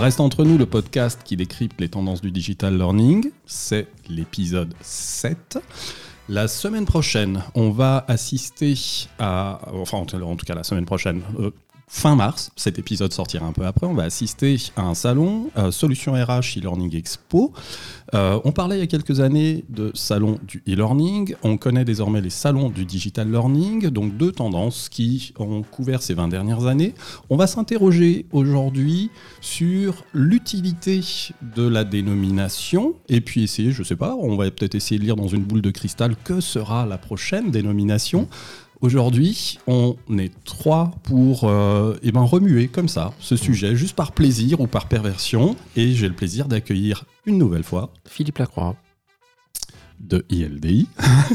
Reste entre nous le podcast qui décrypte les tendances du digital learning. C'est l'épisode 7. La semaine prochaine, on va assister à, enfin en tout cas la semaine prochaine, euh, fin mars, cet épisode sortira un peu après, on va assister à un salon, euh, Solution RH e-learning expo. Euh, on parlait il y a quelques années de salon du e-learning, on connaît désormais les salons du digital learning, donc deux tendances qui ont couvert ces 20 dernières années. On va s'interroger aujourd'hui sur l'utilité de la dénomination et puis essayer, je sais pas, on va peut-être essayer de lire dans une boule de cristal que sera la prochaine dénomination. Aujourd'hui, on est trois pour euh, eh ben, remuer comme ça ce sujet, juste par plaisir ou par perversion. Et j'ai le plaisir d'accueillir une nouvelle fois Philippe Lacroix de ILDI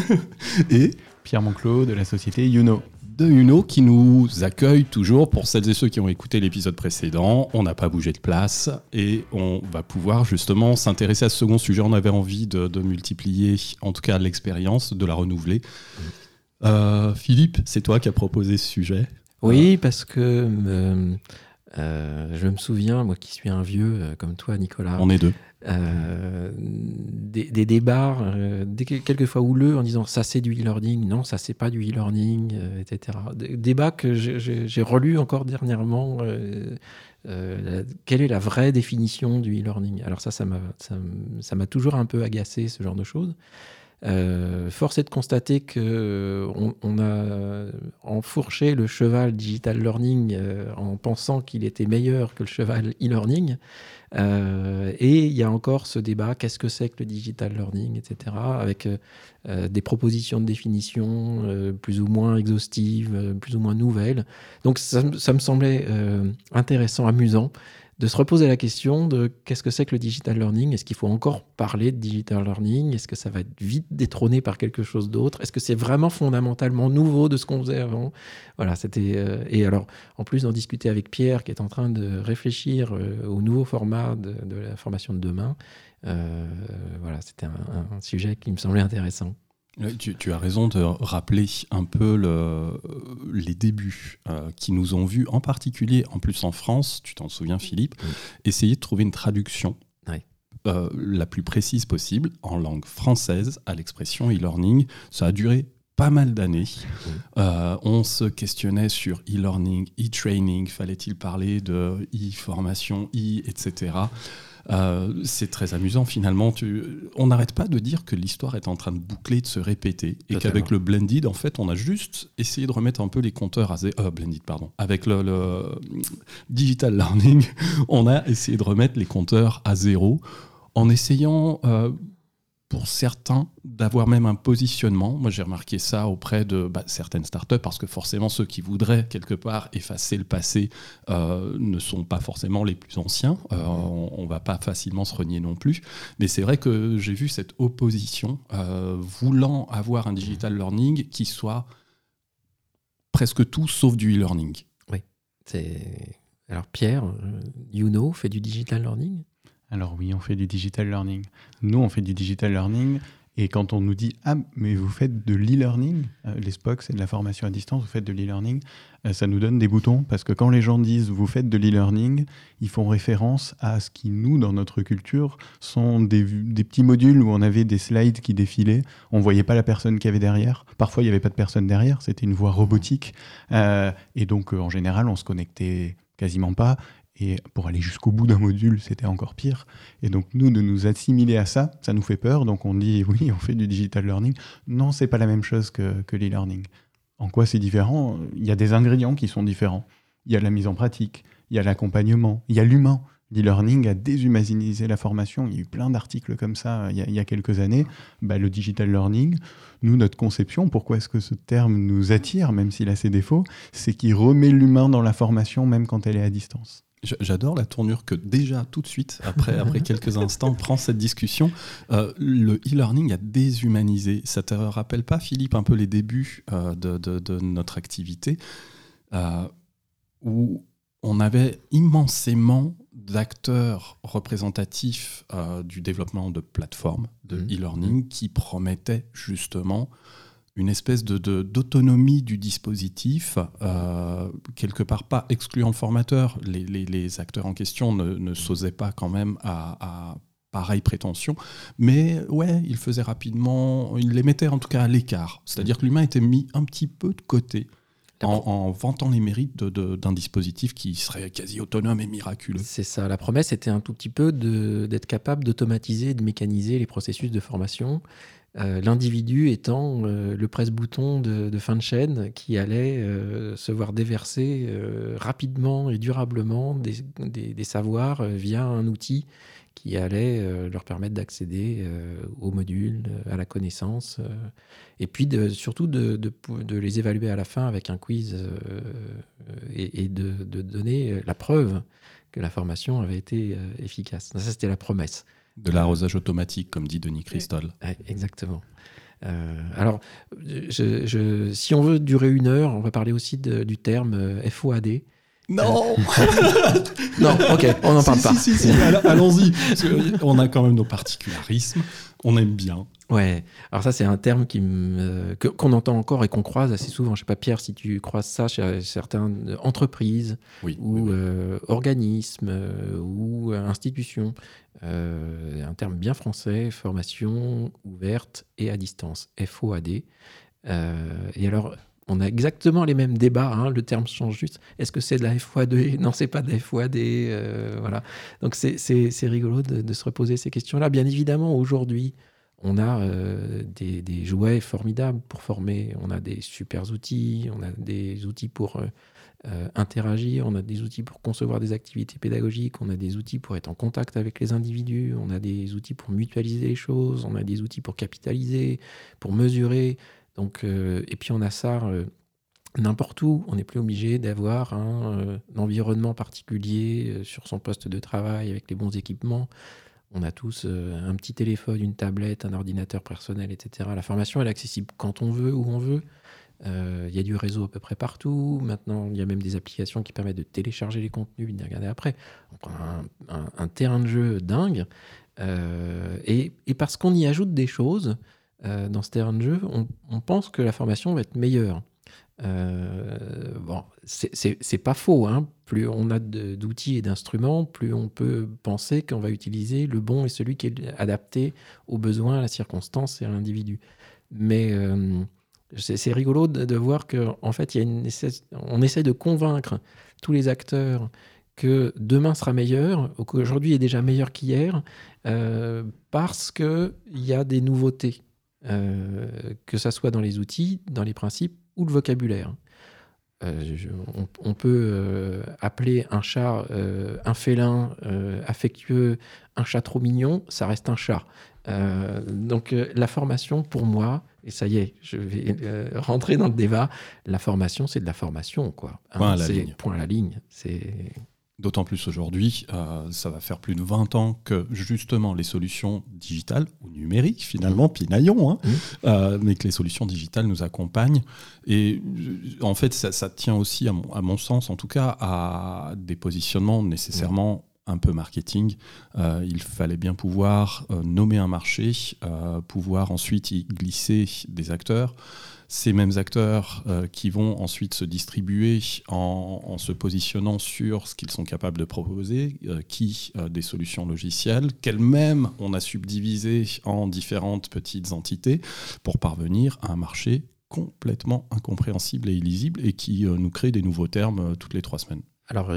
et Pierre Monclos de la société Uno de Uno qui nous accueille toujours. Pour celles et ceux qui ont écouté l'épisode précédent, on n'a pas bougé de place et on va pouvoir justement s'intéresser à ce second sujet. On avait envie de, de multiplier, en tout cas l'expérience, de la renouveler. Euh, Philippe, c'est toi qui as proposé ce sujet. Oui, euh. parce que euh, je me souviens, moi qui suis un vieux comme toi, Nicolas. On est deux. des, débats, quelquefois houleux, en disant ça c'est du e-learning, non, ça c'est pas du e-learning, etc. Des débats que j'ai relus encore dernièrement. quelle est la vraie définition du e-learning? Alors ça, ça m'a toujours un peu agacé, ce genre de choses. Euh, force est de constater qu'on euh, on a enfourché le cheval digital learning euh, en pensant qu'il était meilleur que le cheval e-learning. et il y a encore ce débat, qu'est-ce que c'est que le digital learning, etc., avec des propositions de définition plus ou moins exhaustives, plus ou moins nouvelles. Donc ça me semblait intéressant, amusant de se reposer la question de qu'est-ce que c'est que le digital learning? Est-ce qu'il faut encore parler de digital learning? Est-ce que ça va être vite détrôné par quelque chose d'autre? Est-ce que c'est vraiment fondamentalement nouveau de ce qu'on faisait avant? Voilà, c'était. Euh, et alors, en plus d'en discuter avec Pierre, qui est en train de réfléchir euh, au nouveau format de, la formation de demain, euh, voilà, c'était un sujet qui me semblait intéressant. Tu, as raison de rappeler un peu le, les débuts euh, qui nous ont vus, en particulier, en plus en France, tu t'en souviens Philippe, essayer de trouver une traduction euh, la plus précise possible en langue française à l'expression e-learning. Ça a duré pas mal d'années. Euh, on se questionnait sur e-learning, e-training, fallait-il parler de e-formation, e, etc. Euh, c'est très amusant finalement. on n'arrête pas de dire que l'histoire est en train de boucler, de se répéter, et qu'avec le blended, en fait, on a juste essayé de remettre un peu les compteurs à zéro. Euh, blended, pardon. Avec le, digital learning, on a essayé de remettre les compteurs à zéro en essayant euh, pour certains d'avoir même un positionnement. Moi, j'ai remarqué ça auprès de bah, certaines startups parce que forcément, ceux qui voudraient quelque part effacer le passé euh, ne sont pas forcément les plus anciens. Euh, on, ne va pas facilement se renier non plus. Mais c'est vrai que j'ai vu cette opposition euh, voulant avoir un digital learning qui soit presque tout sauf du e-learning. Oui. Alors, Pierre, you know, fait du digital learning? Alors oui, on fait du digital learning. Nous, on fait du digital learning. Et quand on nous dit Ah, mais vous faites de l'e-learning, euh, les SPOC, c'est de la formation à distance, vous faites de l'e-learning, euh, ça nous donne des boutons parce que quand les gens disent vous faites de l'e-learning, ils font référence à ce qui, nous, dans notre culture, sont des, petits modules où on avait des slides qui défilaient, on voyait pas la personne qui avait derrière. Parfois, il n'y avait pas de personne derrière, c'était une voix robotique. Euh, et donc, en général, on se connectait quasiment pas. Et pour aller jusqu'au bout d'un module, c'était encore pire. Et donc, nous, de nous assimiler à ça, ça nous fait peur. Donc, on dit, oui, on fait du digital learning. Non, c'est pas la même chose que, que l'e-learning. En quoi c'est différent? Il y a des ingrédients qui sont différents. Il y a la mise en pratique, il y a l'accompagnement, il y a l'humain. L'e-learning a déshumanisé la formation. Il y a eu plein d'articles comme ça euh, il y a, quelques années. Bah, le digital learning, nous, notre conception, pourquoi est-ce que ce terme nous attire, même s'il a ses défauts, c'est qu'il remet l'humain dans la formation, même quand elle est à distance. J'adore la tournure que déjà, tout de suite, après, après quelques instants, prend cette discussion. Euh, le e-learning a déshumanisé. Ça te rappelle pas, Philippe, un peu les débuts euh, de, notre activité, euh, où on avait immensément d'acteurs représentatifs du développement de plateformes de mmh. e-learning qui promettaient justement une espèce de, d'autonomie du dispositif, euh, quelque part pas excluant le formateur. Les, les, acteurs en question ne, ne s'osaient pas quand même à, à pareille prétention, mais ouais, il faisait rapidement, il les mettait en tout cas à l'écart. C'est-à-dire que l'humain était mis un petit peu de côté. En, vantant les mérites d'un dispositif qui serait quasi autonome et miraculeux. C'est ça. La promesse était un tout petit peu d'être capable d'automatiser, de mécaniser les processus de formation euh, l'individu étant euh, le presse-bouton de, fin de chaîne qui allait euh, se voir déverser rapidement et durablement des, savoirs via un outil qui allait leur permettre d'accéder au module, à la connaissance, et puis surtout de, les évaluer à la fin avec un quiz et, et de, donner la preuve que la formation avait été efficace. Ça, c'était la promesse. De l'arrosage automatique, comme dit Denis Christol. exactement. Euh, alors, je, si on veut durer une heure, on va parler aussi du terme euh, FOAD. Non Non, ok, on n'en parle pas. Si, si, allons-y. On a quand même nos particularismes, on aime bien. Ouais, alors ça c'est un terme qui qu'on entend encore et qu'on croise assez souvent. Je sais pas Pierre si tu croises ça chez certaines entreprises ou euh, organismes euh, ou institutions. Euh, un terme bien français, formation ouverte et à distance, FOAD. et alors on a exactement les mêmes débats. Hein, le terme change juste. Est-ce que c'est de la FOAD Non, c'est pas de la FOAD. voilà. Donc c'est rigolo de, de, se reposer ces questions-là. Bien évidemment, aujourd'hui, on a euh, des, jouets formidables pour former, on a des super outils, on a des outils pour euh, euh, interagir, on a des outils pour concevoir des activités pédagogiques, on a des outils pour être en contact avec les individus, on a des outils pour mutualiser les choses, on a des outils pour capitaliser, pour mesurer. Donc, et puis on a ça n'importe où. On n'est plus obligé d'avoir un environnement particulier sur son poste de travail avec les bons équipements. On a tous euh, un petit téléphone, une tablette, un ordinateur personnel, etc. La formation, est accessible quand on veut, où on veut. Euh, il y a du réseau à peu près partout. Maintenant, il y a même des applications qui permettent de télécharger les contenus et de regarder après. On un, un, terrain de jeu dingue. Euh, et, parce qu'on y ajoute des choses dans ce terrain de jeu, on, pense que la formation va être meilleure. Bon, c'est pas faux. Hein. Plus on a d'outils et d'instruments, plus on peut penser qu'on va utiliser le bon et celui qui est adapté aux besoins, à la circonstance et à l'individu. Mais euh, c'est rigolo de, voir qu'en en fait, y a une, on essaie de convaincre tous les acteurs que demain sera meilleur, ou qu'aujourd'hui est déjà meilleur qu'hier, euh, parce qu'il y a des nouveautés. Euh, que ça soit dans les outils, dans les principes ou le vocabulaire. Euh, on, peut euh, appeler un chat un félin affectueux, un chat trop mignon, ça reste un chat. donc la formation, pour moi, et ça y est, je vais rentrer dans le débat, la formation, c'est de la formation, quoi. Point à la ligne. Point à la ligne. C'est D'autant plus aujourd'hui, euh, ça va faire plus de 20 ans que justement les solutions digitales ou numériques, finalement, pinaillons, hein, mmh. euh, mais que les solutions digitales nous accompagnent. Et en fait, ça, tient aussi, à mon, sens en tout cas, à des positionnements nécessairement un peu marketing. Euh, il fallait bien pouvoir nommer un marché, pouvoir ensuite y glisser des acteurs ces mêmes acteurs euh, qui vont ensuite se distribuer en, se positionnant sur ce qu'ils sont capables de proposer, euh, qui euh, des solutions logicielles, qu'elles-mêmes on a subdivisées en différentes petites entités pour parvenir à un marché complètement incompréhensible et illisible et qui nous crée des nouveaux termes toutes les trois semaines. Alors,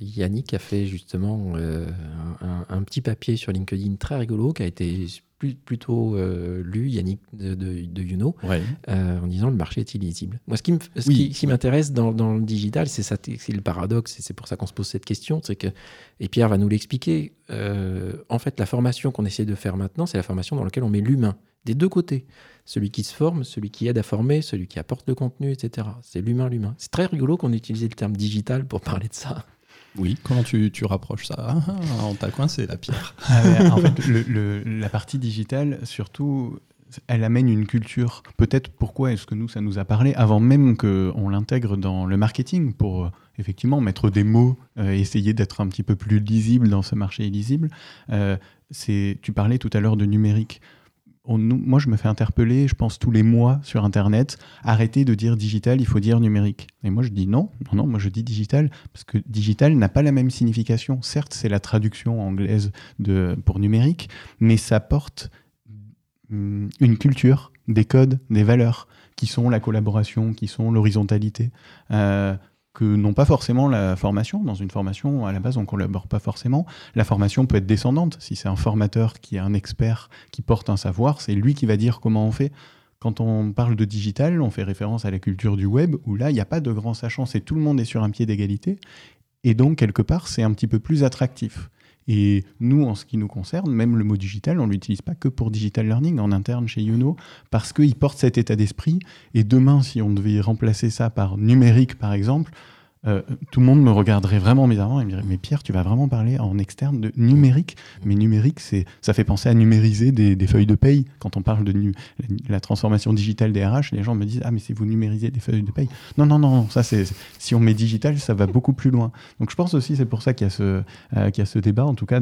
Yannick a fait justement un, un, petit papier sur LinkedIn très rigolo qui a été plutôt euh, lu, Yannick de, de, Youno, euh, en disant le marché est illisible. Moi, ce qui m'intéresse dans, dans, le digital, c'est ça, c'est le paradoxe, et c'est pour ça qu'on se pose cette question, c'est que, et Pierre va nous l'expliquer, euh, en fait, la formation qu'on essaie de faire maintenant, c'est la formation dans laquelle on met l'humain, des deux côtés. Celui qui se forme, celui qui aide à former, celui qui apporte le contenu, etc. C'est l'humain, l'humain. C'est très rigolo qu'on ait utilisé le terme digital pour parler de ça. Oui, comment tu, tu rapproches ça? Ah, ah, On t'a coincé la pierre. Ah en fait, le, la partie digitale, surtout, elle amène une culture. Peut-être pourquoi est-ce que nous, ça nous a parlé avant même qu'on l'intègre dans le marketing pour euh, effectivement mettre des mots, euh, essayer d'être un petit peu plus lisible dans ce marché illisible. Euh, tu parlais tout à l'heure de numérique moi, je me fais interpeller, je pense, tous les mois sur Internet, arrêtez de dire digital, il faut dire numérique. Et moi, je dis non, non, non, moi, je dis digital, parce que digital n'a pas la même signification. Certes, c'est la traduction anglaise de, pour numérique, mais ça porte hum, une culture, des codes, des valeurs, qui sont la collaboration, qui sont l'horizontalité. Euh, que n'ont pas forcément la formation. Dans une formation, à la base, on ne collabore pas forcément. La formation peut être descendante. Si c'est un formateur qui est un expert, qui porte un savoir, c'est lui qui va dire comment on fait. Quand on parle de digital, on fait référence à la culture du web, où là, il n'y a pas de grand sachant, c'est tout le monde est sur un pied d'égalité. Et donc, quelque part, c'est un petit peu plus attractif. Et nous, en ce qui nous concerne, même le mot digital, on ne l'utilise pas que pour digital learning en interne chez Youno, parce qu'il porte cet état d'esprit. Et demain, si on devait remplacer ça par numérique, par exemple, euh, tout le monde me regarderait vraiment bizarrement et me dirait Mais Pierre, tu vas vraiment parler en externe de numérique? Mais numérique, c'est, ça fait penser à numériser des, feuilles de paye. Quand on parle de la transformation digitale des RH, les gens me disent Ah, mais si vous numérisez des feuilles de paye. Non, non, non, ça c'est, si on met digital, ça va beaucoup plus loin. Donc je pense aussi, c'est pour ça qu'il y a ce, euh, y a ce débat. En tout cas,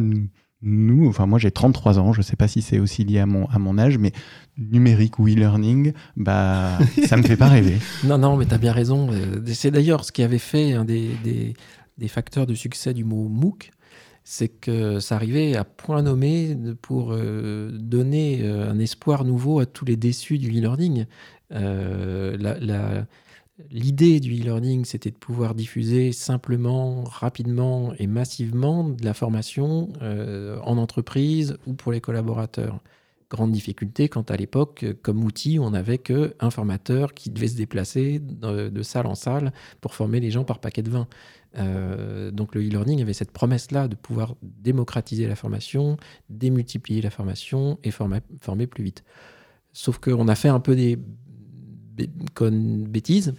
nous, enfin moi j'ai 33 ans, je ne sais pas si c'est aussi lié à mon, à mon âge, mais numérique ou e-learning, bah, ça ne me fait pas rêver. Non, non, mais tu as bien raison. Euh, c'est d'ailleurs ce qui avait fait un des, des, des, facteurs de succès du mot MOOC, c'est que ça arrivait à point nommé pour euh, donner euh, un espoir nouveau à tous les déçus du e-learning. L'idée du e-learning, c'était de pouvoir diffuser simplement, rapidement et massivement de la formation euh, en entreprise ou pour les collaborateurs. Grande difficulté quand à l'époque, comme outil, on n'avait qu'un formateur qui devait se déplacer de, salle en salle pour former les gens par paquet de vin. Euh, donc le e-learning avait cette promesse-là de pouvoir démocratiser la formation, démultiplier la formation et former, former plus vite. Sauf qu'on a fait un peu des conne bêtise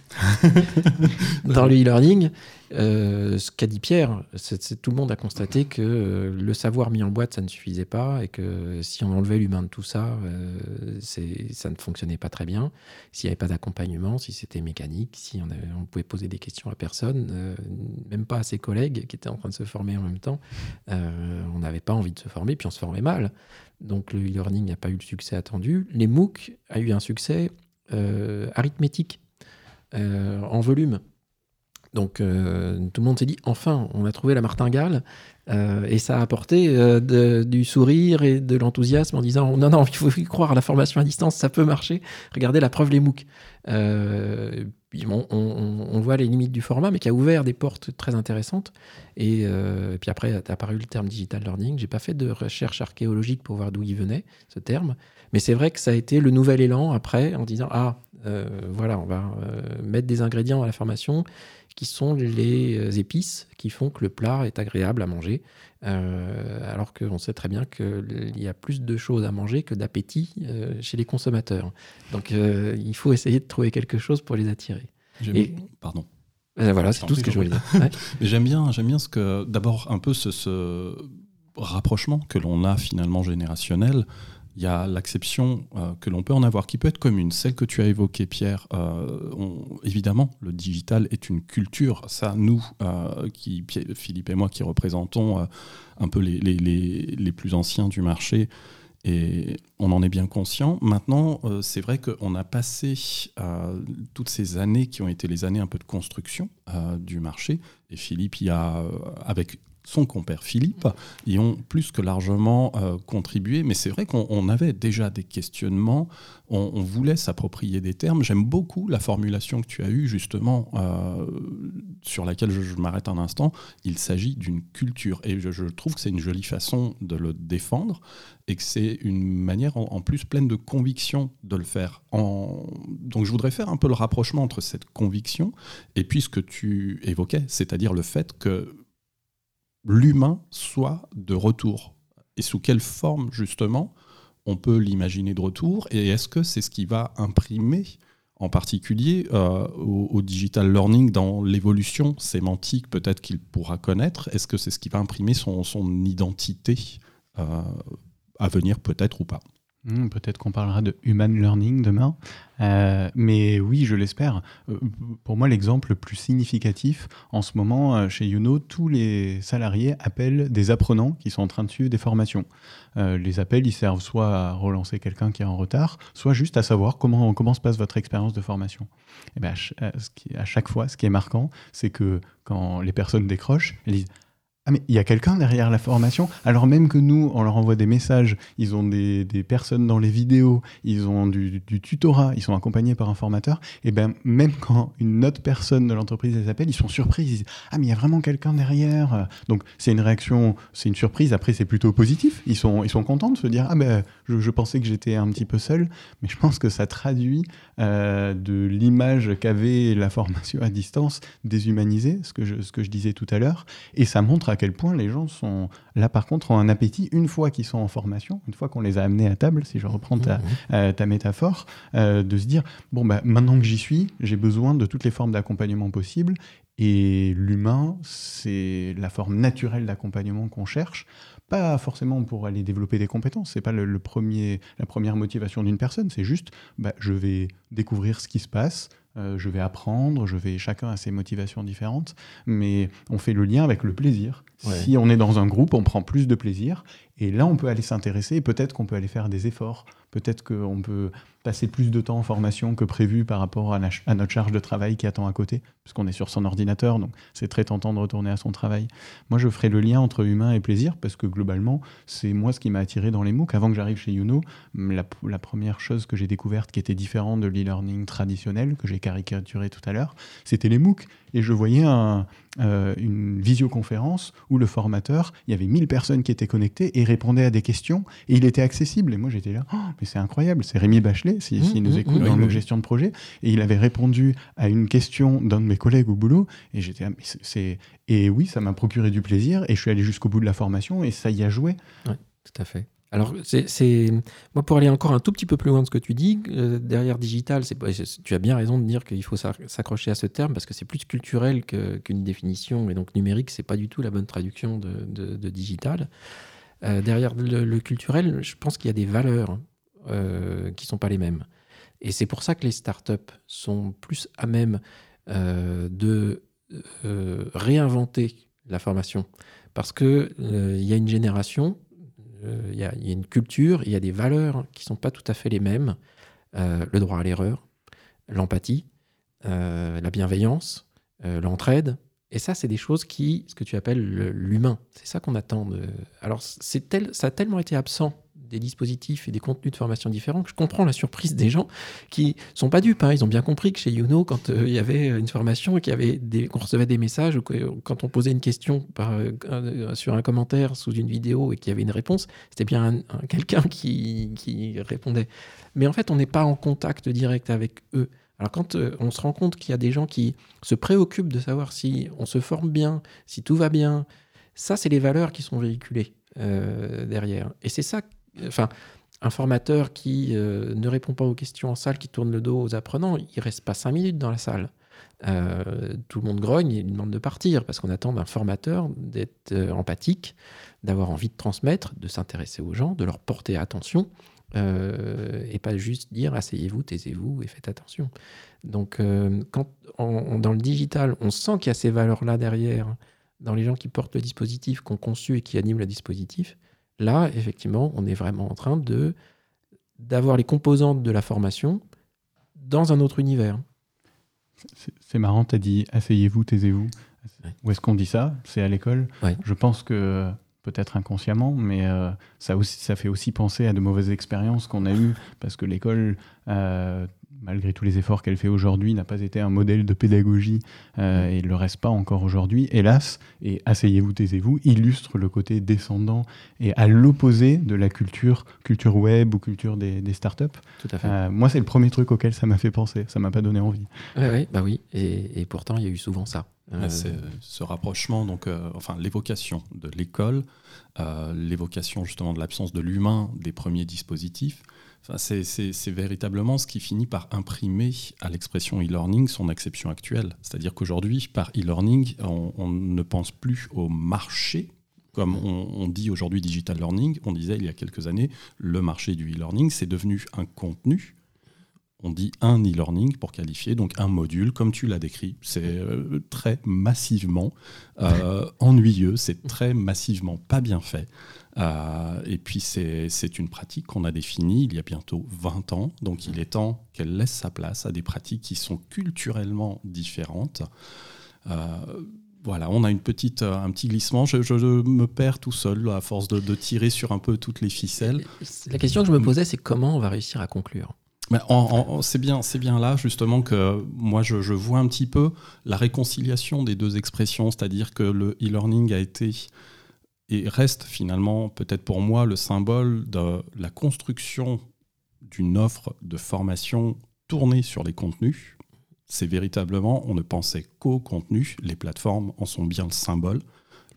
dans le e-learning. Euh, ce qu'a dit Pierre, c'est tout le monde a constaté que euh, le savoir mis en boîte, ça ne suffisait pas et que si on enlevait l'humain de tout ça, euh, ça ne fonctionnait pas très bien. S'il n'y avait pas d'accompagnement, si c'était mécanique, si on, pouvait poser des questions à personne, même pas à ses collègues qui étaient en train de se former en même temps, on n'avait pas envie de se former, puis on se formait mal. Donc le e-learning n'a pas eu le succès attendu. Les MOOC a eu un succès arithmétique euh, en volume. Donc euh, tout le monde s'est dit enfin, on a trouvé la martingale et ça a apporté du sourire et de l'enthousiasme en disant non non il faut y croire la formation à distance, ça peut marcher. Regardez la preuve les MOOC. On, voit les limites du format, mais qui a ouvert des portes très intéressantes. Et, puis après, est apparu le terme digital learning. J'ai pas fait de recherche archéologique pour voir d'où il venait, ce terme. Mais c'est vrai que ça a été le nouvel élan après, en disant Ah, euh, voilà, on va euh, mettre des ingrédients à la formation qui sont les euh, épices qui font que le plat est agréable à manger. Alors qu'on sait très bien qu'il y a plus de choses à manger que d'appétit chez les consommateurs. Donc il faut essayer de trouver quelque chose pour les attirer. Et... Pardon. voilà, c'est tout ce que je voulais dire. J'aime bien, j'aime bien ce que, d'abord, un peu ce, ce rapprochement que l'on a finalement générationnel il y a l'acception euh, que l'on peut en avoir, qui peut être commune, celle que tu as évoquée, Pierre. Euh, évidemment, le digital est une culture. Ça, nous, euh, qui, Philippe et moi, qui représentons un peu les, les, plus anciens du marché, et on en est bien conscient. Maintenant, c'est vrai qu'on a passé toutes ces années qui ont été les années un peu de construction du marché. Et Philippe y a, avec son compère Philippe y ont plus que largement euh, contribué. Mais c'est vrai qu'on avait déjà des questionnements, on, voulait s'approprier des termes. J'aime beaucoup la formulation que tu as eue justement, euh, sur laquelle je, m'arrête un instant. Il s'agit d'une culture. Et je, trouve que c'est une jolie façon de le défendre et que c'est une manière en, plus pleine de conviction de le faire. Donc je voudrais faire un peu le rapprochement entre cette conviction et puis ce que tu évoquais, c'est-à-dire le fait que l'humain soit de retour. Et sous quelle forme, justement, on peut l'imaginer de retour Et est-ce que c'est ce qui va imprimer, en particulier euh, au, digital learning, dans l'évolution sémantique peut-être qu'il pourra connaître? Est-ce que c'est ce qui va imprimer son, identité euh, à venir peut-être ou pas? Hmm, peut-être qu'on parlera de human learning demain. Euh, mais oui, je l'espère. Euh, pour moi, l'exemple le plus significatif, en ce moment, euh, chez Youno, tous les salariés appellent des apprenants qui sont en train de suivre des formations. les appels, ils servent soit à relancer quelqu'un qui est en retard, soit juste à savoir comment, comment se passe votre expérience de formation. Et bien, à, chaque fois, ce qui est marquant, c'est que quand les personnes décrochent, elles disent ah mais il y a quelqu'un derrière la formation, alors même que nous, on leur envoie des messages, ils ont des, personnes dans les vidéos, ils ont du, tutorat, ils sont accompagnés par un formateur, et bien même quand une autre personne de l'entreprise les appelle, ils sont surpris, ils disent Ah mais il y a vraiment quelqu'un derrière. Donc c'est une réaction, c'est une surprise, après c'est plutôt positif, ils sont, ils sont contents de se dire Ah ben je, pensais que j'étais un petit peu seul, mais je pense que ça traduit euh, de l'image qu'avait la formation à distance déshumanisée, ce que je, ce que je disais tout à l'heure, et ça montre à quel point les gens sont là par contre ont un appétit une fois qu'ils sont en formation, une fois qu'on les a amenés à table, si je reprends ta, mmh, mmh. Euh, ta métaphore, euh, de se dire bon bah maintenant que j'y suis, j'ai besoin de toutes les formes d'accompagnement possibles et l'humain, c'est la forme naturelle d'accompagnement qu'on cherche pas forcément pour aller développer des compétences, c'est pas le, premier, la première motivation d'une personne, c'est juste bah, je vais découvrir ce qui se passe, je vais apprendre, je vais chacun a ses motivations différentes, mais on fait le lien avec le plaisir. Si on est dans un groupe, on prend plus de plaisir, et là on peut aller s'intéresser, peut-être qu'on peut aller faire des efforts, peut-être qu'on peut passer plus de temps en formation que prévu par rapport à, notre charge de travail qui attend à côté, puisqu'on est sur son ordinateur, donc c'est très tentant de retourner à son travail. Moi, je ferai le lien entre humain et plaisir, parce que globalement, c'est moi ce qui m'a attiré dans les MOOC. Avant que j'arrive chez Youno, la, la, première chose que j'ai découverte qui était différente de l'e-learning traditionnel, que j'ai caricaturé tout à l'heure, c'était les MOOC. Et je voyais un, euh, une visioconférence où le formateur, il y avait 1000 personnes qui étaient connectées et répondaient à des questions, et il était accessible. Et moi, j'étais là, oh, mais c'est incroyable, c'est Rémi Bachelet, s'il si, nous mmh, écoute mmh, dans nos gestions de projet, et il avait répondu à une question d'un de mes collègues au boulot, et j'étais, ah, c'est, et oui, ça m'a procuré du plaisir, et je suis allé jusqu'au bout de la formation, et ça y a joué. Oui, tout à fait. Alors, c'est moi pour aller encore un tout petit peu plus loin de ce que tu dis, euh, derrière digital, tu as bien raison de dire qu'il faut s'accrocher à ce terme parce que c'est plus culturel qu'une définition et donc numérique, c'est pas du tout la bonne traduction de, digital. Euh, derrière le, culturel, je pense qu'il y a des valeurs euh, qui sont pas les mêmes. Et c'est pour ça que les startups sont plus à même euh, de réinventer la formation. Parce qu'il il y a une génération, il y, a une culture, il y a des valeurs qui sont pas tout à fait les mêmes. le droit à l'erreur, l'empathie, la bienveillance, l'entraide. Et ça, c'est des choses qui, ce que tu appelles l'humain, c'est ça qu'on attend. De... Alors, tel, ça a tellement été absent des dispositifs et des contenus de formation différents que je comprends la surprise des gens qui sont pas dupes. Hein. Ils ont bien compris que chez Youno, quand euh, il y avait une formation et qu'on recevait des messages ou quand on posait une question euh, sur un commentaire sous une vidéo et qu'il y avait une réponse, c'était bien quelqu'un qui, qui répondait. Mais en fait, on n'est pas en contact direct avec eux. Alors quand euh, on se rend compte qu'il y a des gens qui se préoccupent de savoir si on se forme bien, si tout va bien, ça c'est les valeurs qui sont véhiculées derrière. Et c'est ça, enfin, un formateur qui euh, ne répond pas aux questions en salle, qui tourne le dos aux apprenants, il reste pas cinq minutes dans la salle. tout le monde grogne et demande de partir parce qu'on attend d'un formateur d'être empathique, d'avoir envie de transmettre, de s'intéresser aux gens, de leur porter attention euh, et pas juste dire asseyez-vous, taisez-vous et faites attention. Donc, euh, quand dans le digital, on sent qu'il y a ces valeurs-là derrière, dans les gens qui portent le dispositif, qui ont conçu et qui animent le dispositif, là, effectivement, on est vraiment en train de d'avoir les composantes de la formation dans un autre univers. C'est marrant, tu as dit asseyez-vous, taisez-vous. Où est-ce qu'on dit ça? C'est à l'école? Je pense que peut-être inconsciemment, mais euh, ça, aussi, ça fait aussi penser à de mauvaises expériences qu'on a eues, parce que l'école, euh, malgré tous les efforts qu'elle fait aujourd'hui, n'a pas été un modèle de pédagogie euh, et ne le reste pas encore aujourd'hui, hélas, et asseyez-vous, taisez-vous, illustre le côté descendant et à l'opposé de la culture, culture web ou culture des, des startups. Tout à fait. moi, c'est le premier truc auquel ça m'a fait penser, ça m'a pas donné envie. Oui, bah oui, et, et pourtant, il y a eu souvent ça. Euh, c'est ce rapprochement, donc, euh, enfin, l'évocation de l'école, euh, l'évocation justement de l'absence de l'humain des premiers dispositifs. Enfin, c'est véritablement ce qui finit par imprimer à l'expression e-learning son acception actuelle. C'est-à-dire qu'aujourd'hui, par e-learning, on, ne pense plus au marché Comme on, dit aujourd'hui digital learning, on disait il y a quelques années, le marché du e-learning, c'est devenu un contenu. On dit un e-learning pour qualifier, donc un module, comme tu l'as décrit. C'est euh, très massivement euh, ennuyeux, c'est très massivement pas bien fait. Euh, et puis c'est une pratique qu'on a définie il y a bientôt 20 ans, donc il est temps qu'elle laisse sa place à des pratiques qui sont culturellement différentes. Voilà, on a une petite, euh, un petit glissement. Je, me perds tout seul à force de, tirer sur un peu toutes les ficelles. La question que je me posais, c'est comment on va réussir à conclure? C'est bien, c'est bien là justement que moi je, vois un petit peu la réconciliation des deux expressions, c'est-à-dire que le e-learning a été et reste finalement peut-être pour moi le symbole de la construction d'une offre de formation tournée sur les contenus, c'est véritablement, on ne pensait qu'au contenu. Les plateformes en sont bien le symbole.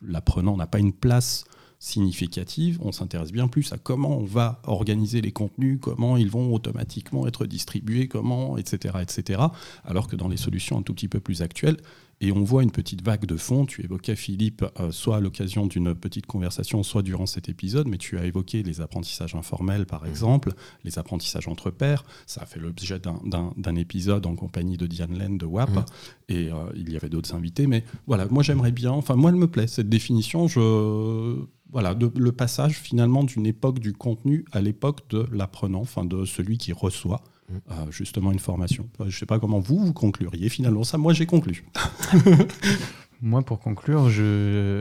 L'apprenant n'a pas une place significative, on s'intéresse bien plus à comment on va organiser les contenus, comment ils vont automatiquement être distribués, comment, etc., etc. Alors que dans les solutions un tout petit peu plus actuelles, et on voit une petite vague de fond. Tu évoquais, Philippe, euh, soit à l'occasion d'une petite conversation, soit durant cet épisode, mais tu as évoqué les apprentissages informels, par mmh. exemple, les apprentissages entre pairs. Ça a fait l'objet d'un épisode en compagnie de Diane Len de WAP, mmh. et euh, il y avait d'autres invités. Mais voilà, moi j'aimerais bien, enfin moi elle me plaît, cette définition. Je voilà, le passage finalement d'une époque du contenu à l'époque de l'apprenant, enfin de celui qui reçoit. Euh, justement une formation. Je ne sais pas comment vous, vous concluriez finalement ça. Moi, j'ai conclu. Moi, pour conclure,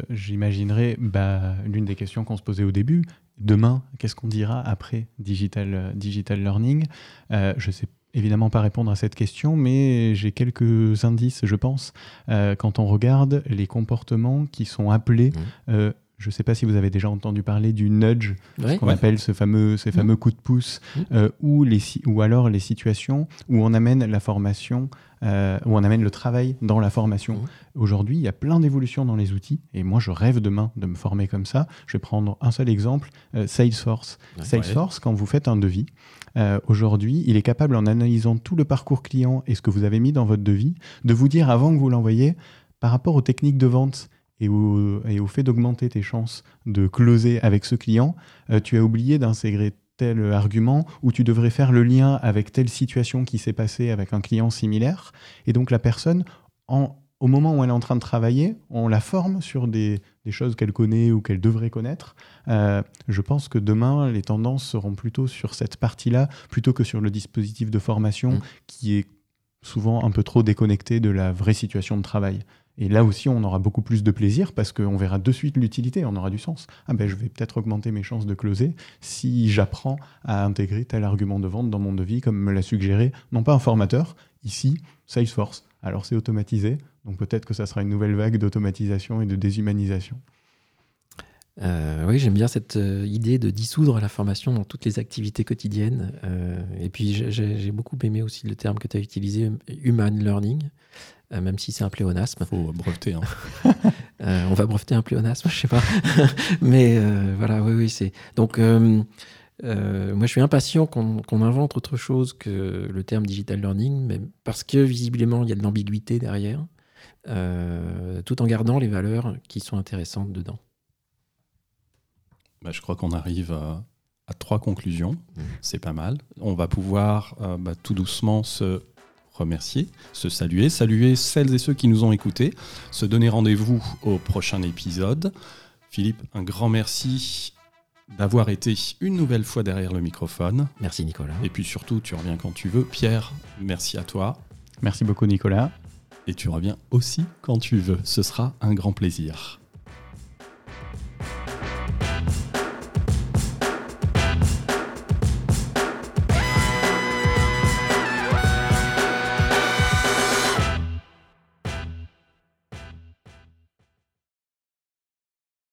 j'imaginerais bah, l'une des questions qu'on se posait au début. Demain, qu'est-ce qu'on dira après digital, digital learning? Euh, Je ne sais évidemment pas répondre à cette question, mais j'ai quelques indices, je pense, euh, quand on regarde les comportements qui sont appelés mmh. Je ne sais pas si vous avez déjà entendu parler du nudge, ce qu'on appelle ce fameux, ces fameux coups de pouce, euh, ou, les, ou alors les situations où on amène la formation, euh, où on amène le travail dans la formation. Aujourd'hui, il y a plein d'évolutions dans les outils, et moi, je rêve demain de me former comme ça. Je vais prendre un seul exemple, euh, Salesforce. Salesforce, quand vous faites un devis, aujourd'hui, il est capable, en analysant tout le parcours client et ce que vous avez mis dans votre devis, de vous dire avant que vous l'envoyez, par rapport aux techniques de vente et au, fait d'augmenter tes chances de closer avec ce client, euh, tu as oublié d'intégrer tel argument où tu devrais faire le lien avec telle situation qui s'est passée avec un client similaire. Et donc la personne, au moment où elle est en train de travailler, on la forme sur des, choses qu'elle connaît ou qu'elle devrait connaître. Euh, je pense que demain, les tendances seront plutôt sur cette partie-là, plutôt que sur le dispositif de formation mmh. qui est souvent un peu trop déconnecté de la vraie situation de travail. Et là aussi, on aura beaucoup plus de plaisir parce qu'on verra de suite l'utilité, on aura du sens. Ah ben, je vais peut-être augmenter mes chances de closer si j'apprends à intégrer tel argument de vente dans mon devis, comme me l'a suggéré, non pas un formateur, ici, Salesforce. Alors c'est automatisé, donc peut-être que ça sera une nouvelle vague d'automatisation et de déshumanisation. Euh, oui, j'aime bien cette euh, idée de dissoudre la formation dans toutes les activités quotidiennes. Euh, et puis j'ai beaucoup aimé aussi le terme que tu as utilisé, human learning. Même si c'est un pléonasme. faut breveter. Hein. On va breveter un pléonasme, je sais pas. Mais voilà, oui, oui, c'est. Donc, moi, je suis impatient qu'on invente autre chose que le terme digital learning, mais parce que visiblement, il y a de l'ambiguïté derrière, tout en gardant les valeurs qui sont intéressantes dedans. Bah, je crois qu'on arrive à, trois conclusions. Mmh. C'est pas mal. On va pouvoir bah, tout doucement se remercier, se saluer, saluer celles et ceux qui nous ont écoutés, se donner rendez-vous au prochain épisode. Philippe, un grand merci d'avoir été une nouvelle fois derrière le microphone. Merci Nicolas. Et puis surtout, tu reviens quand tu veux. Pierre, merci à toi. Merci beaucoup Nicolas. Et tu reviens aussi quand tu veux. Ce sera un grand plaisir.